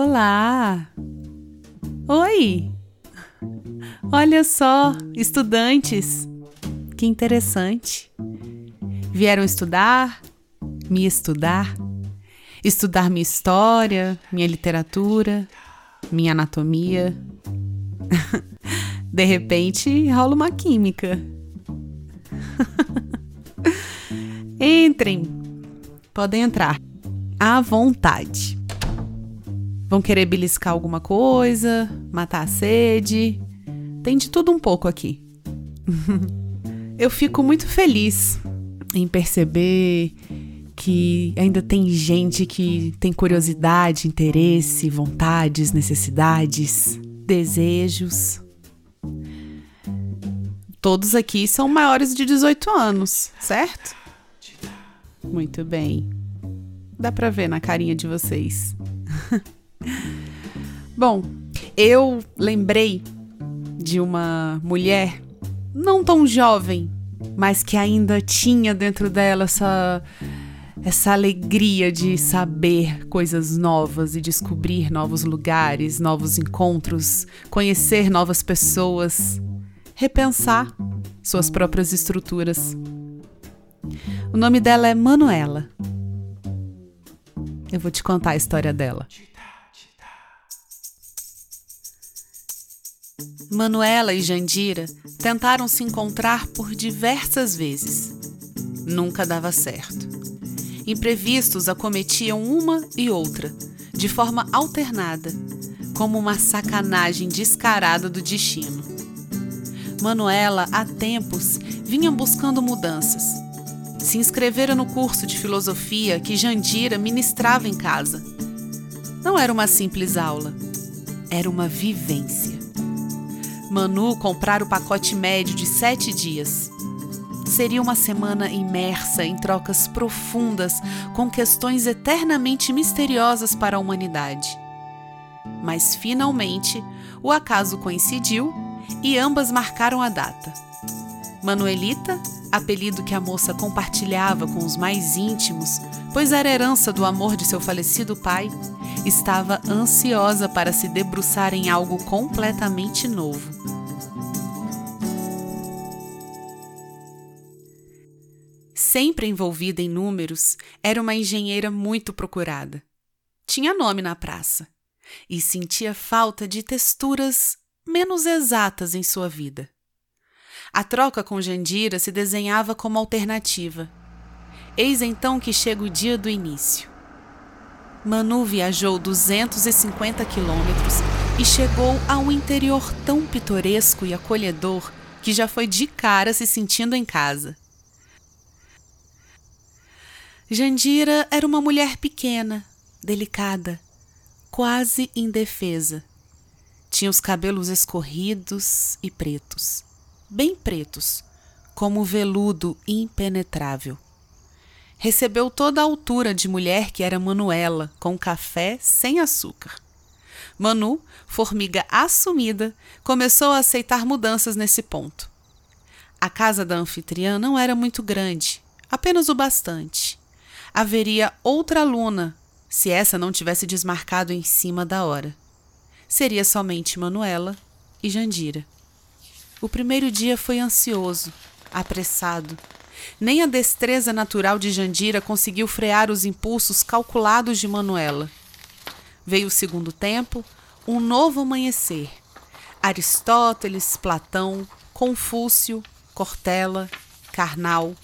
Olá! Oi! Olha só, estudantes! Que interessante! Vieram estudar, me estudar, estudar minha história, minha literatura, minha anatomia. De repente rola uma química. Entrem, podem entrar à vontade. Vão querer beliscar alguma coisa, matar a sede. Tem de tudo um pouco aqui. Eu fico muito feliz em perceber que ainda tem gente que tem curiosidade, interesse, vontades, necessidades, desejos. Todos aqui são maiores de 18 anos, certo? Muito bem. Dá pra ver na carinha de vocês. Bom, eu lembrei de uma mulher não tão jovem, mas que ainda tinha dentro dela essa essa alegria de saber coisas novas e descobrir novos lugares, novos encontros, conhecer novas pessoas, repensar suas próprias estruturas. O nome dela é Manuela. Eu vou te contar a história dela. Manuela e Jandira tentaram se encontrar por diversas vezes. Nunca dava certo. Imprevistos acometiam uma e outra, de forma alternada, como uma sacanagem descarada do destino. Manuela, há tempos, vinha buscando mudanças. Se inscrevera no curso de filosofia que Jandira ministrava em casa. Não era uma simples aula, era uma vivência. Manu comprara o pacote médio de sete dias. Seria uma semana imersa em trocas profundas com questões eternamente misteriosas para a humanidade. Mas finalmente o acaso coincidiu e ambas marcaram a data. Manuelita, apelido que a moça compartilhava com os mais íntimos, pois era herança do amor de seu falecido pai, estava ansiosa para se debruçar em algo completamente novo. Sempre envolvida em números, era uma engenheira muito procurada. Tinha nome na praça e sentia falta de texturas menos exatas em sua vida. A troca com Jandira se desenhava como alternativa. Eis então que chega o dia do início. Manu viajou 250 quilômetros e chegou a um interior tão pitoresco e acolhedor que já foi de cara se sentindo em casa. Jandira era uma mulher pequena, delicada, quase indefesa. Tinha os cabelos escorridos e pretos, bem pretos, como veludo impenetrável recebeu toda a altura de mulher que era Manuela, com café sem açúcar. Manu, formiga assumida, começou a aceitar mudanças nesse ponto. A casa da anfitriã não era muito grande, apenas o bastante. Haveria outra aluna, se essa não tivesse desmarcado em cima da hora. Seria somente Manuela e Jandira. O primeiro dia foi ansioso, apressado, nem a destreza natural de Jandira conseguiu frear os impulsos calculados de Manuela. Veio o segundo tempo, um novo amanhecer. Aristóteles, Platão, Confúcio, Cortella, Karnal.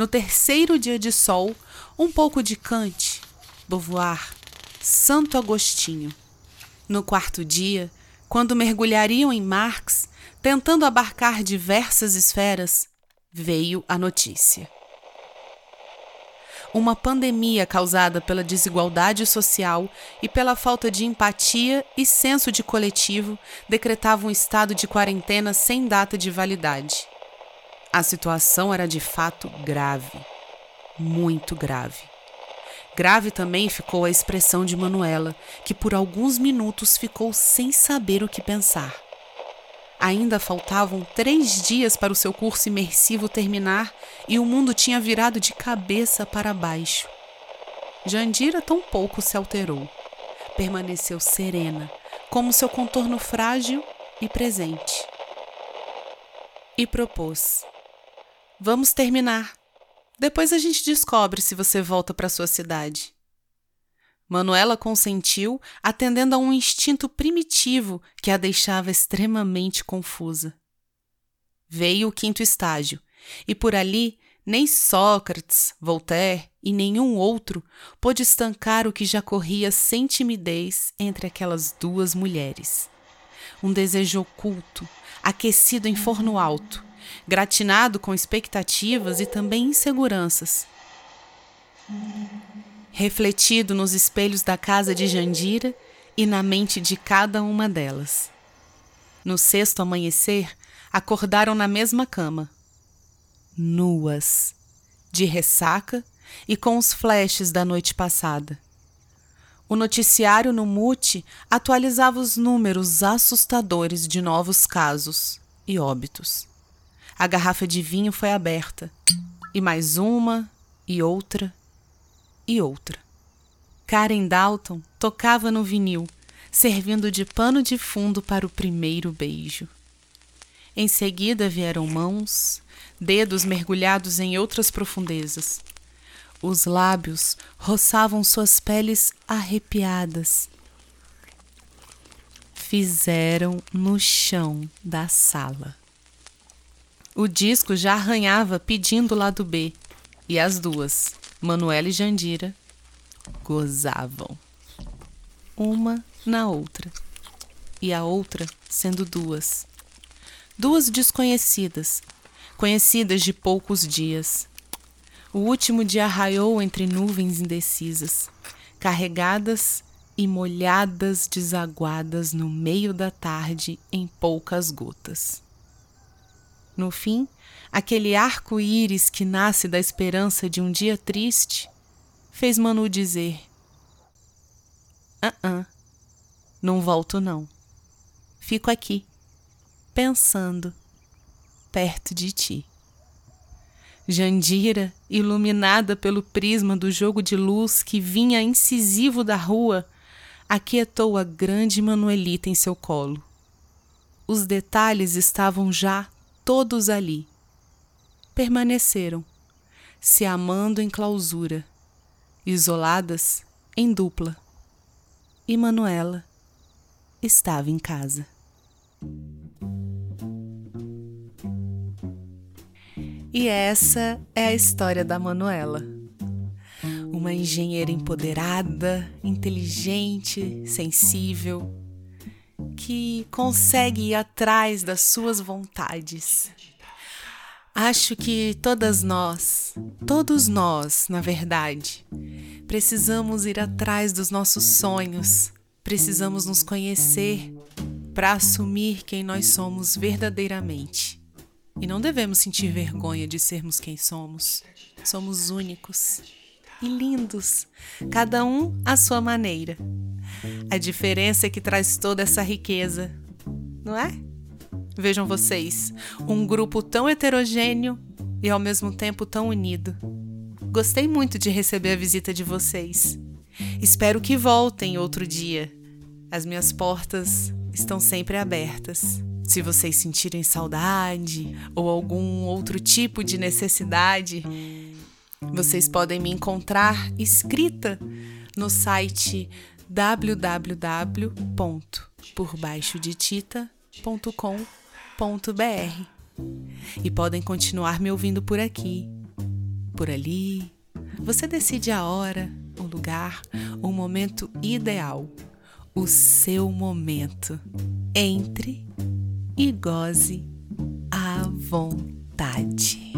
No terceiro dia de sol, um pouco de Kant, Beauvoir, Santo Agostinho. No quarto dia, quando mergulhariam em Marx, tentando abarcar diversas esferas, veio a notícia. Uma pandemia causada pela desigualdade social e pela falta de empatia e senso de coletivo decretava um estado de quarentena sem data de validade. A situação era de fato grave, muito grave. Grave também ficou a expressão de Manuela, que por alguns minutos ficou sem saber o que pensar. Ainda faltavam três dias para o seu curso imersivo terminar e o mundo tinha virado de cabeça para baixo. Jandira tão pouco se alterou. permaneceu serena, como seu contorno frágil e presente. E propôs: Vamos terminar. Depois a gente descobre se você volta para sua cidade. Manuela consentiu, atendendo a um instinto primitivo que a deixava extremamente confusa. Veio o quinto estágio, e por ali nem Sócrates, Voltaire e nenhum outro pôde estancar o que já corria sem timidez entre aquelas duas mulheres. Um desejo oculto, aquecido em forno alto, gratinado com expectativas e também inseguranças. Refletido nos espelhos da casa de Jandira e na mente de cada uma delas. No sexto amanhecer, acordaram na mesma cama nuas, de ressaca e com os flashes da noite passada. O noticiário no mute atualizava os números assustadores de novos casos e óbitos. A garrafa de vinho foi aberta, e mais uma, e outra, e outra. Karen Dalton tocava no vinil, servindo de pano de fundo para o primeiro beijo. Em seguida vieram mãos, dedos mergulhados em outras profundezas. Os lábios roçavam suas peles arrepiadas. Fizeram no chão da sala. O disco já arranhava pedindo o lado B, e as duas, Manuela e Jandira, gozavam. Uma na outra, e a outra sendo duas. Duas desconhecidas, conhecidas de poucos dias. O último dia raiou entre nuvens indecisas, carregadas e molhadas desaguadas no meio da tarde em poucas gotas. No fim, aquele arco-íris que nasce da esperança de um dia triste fez Manu dizer: Ah, uh, -uh não volto não. Fico aqui, pensando perto de ti. Jandira, iluminada pelo prisma do jogo de luz que vinha incisivo da rua, aquietou a grande Manuelita em seu colo. Os detalhes estavam já todos ali. Permaneceram, se amando em clausura, isoladas em dupla. E Manuela estava em casa. E essa é a história da Manuela. Uma engenheira empoderada, inteligente, sensível, que consegue ir atrás das suas vontades. Acho que todas nós, todos nós, na verdade, precisamos ir atrás dos nossos sonhos, precisamos nos conhecer para assumir quem nós somos verdadeiramente. E não devemos sentir vergonha de sermos quem somos. Somos únicos e lindos, cada um à sua maneira. A diferença é que traz toda essa riqueza, não é? Vejam vocês, um grupo tão heterogêneo e ao mesmo tempo tão unido. Gostei muito de receber a visita de vocês. Espero que voltem outro dia. As minhas portas estão sempre abertas. Se vocês sentirem saudade ou algum outro tipo de necessidade, vocês podem me encontrar escrita no site www.porbaixodetita.com.br e podem continuar me ouvindo por aqui, por ali. Você decide a hora, o lugar, o momento ideal, o seu momento. Entre e goze à vontade.